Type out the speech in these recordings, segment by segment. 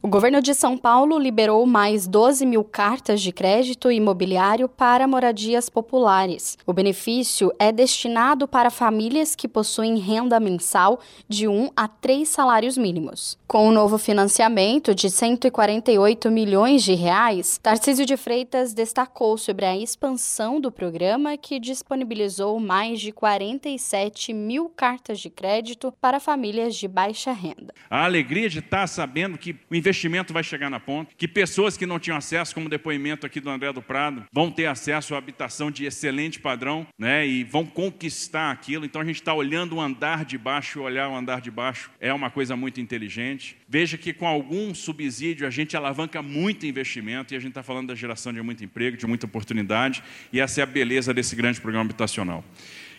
O governo de São Paulo liberou mais 12 mil cartas de crédito imobiliário para moradias populares. O benefício é destinado para famílias que possuem renda mensal de 1 a 3 salários mínimos. Com o novo financiamento de 148 milhões de reais, Tarcísio de Freitas destacou sobre a expansão do programa que disponibilizou mais de 47 mil cartas de crédito para famílias de baixa renda. A alegria de estar sabendo que o investimento vai chegar na ponta, que pessoas que não tinham acesso, como o depoimento aqui do André do Prado, vão ter acesso à habitação de excelente padrão, né, e vão conquistar aquilo. Então a gente está olhando o andar de baixo, olhar o andar de baixo é uma coisa muito inteligente. Veja que com algum subsídio a gente alavanca muito investimento e a gente está falando da geração de muito emprego, de muita oportunidade, e essa é a beleza desse grande programa habitacional.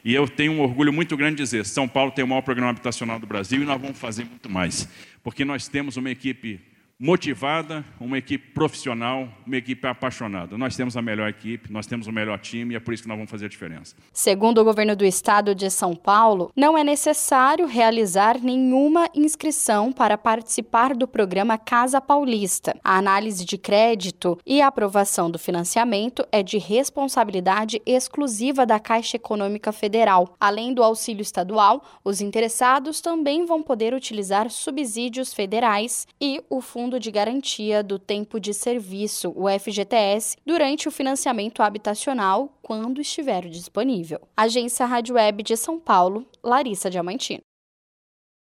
E eu tenho um orgulho muito grande de dizer: São Paulo tem o maior programa habitacional do Brasil e nós vamos fazer muito mais, porque nós temos uma equipe motivada, uma equipe profissional, uma equipe apaixonada. Nós temos a melhor equipe, nós temos o melhor time e é por isso que nós vamos fazer a diferença. Segundo o governo do estado de São Paulo, não é necessário realizar nenhuma inscrição para participar do programa Casa Paulista. A análise de crédito e a aprovação do financiamento é de responsabilidade exclusiva da Caixa Econômica Federal. Além do auxílio estadual, os interessados também vão poder utilizar subsídios federais e o Fundo Fundo de Garantia do Tempo de Serviço, o FGTS, durante o financiamento habitacional, quando estiver disponível. Agência Rádio Web de São Paulo, Larissa Diamantino.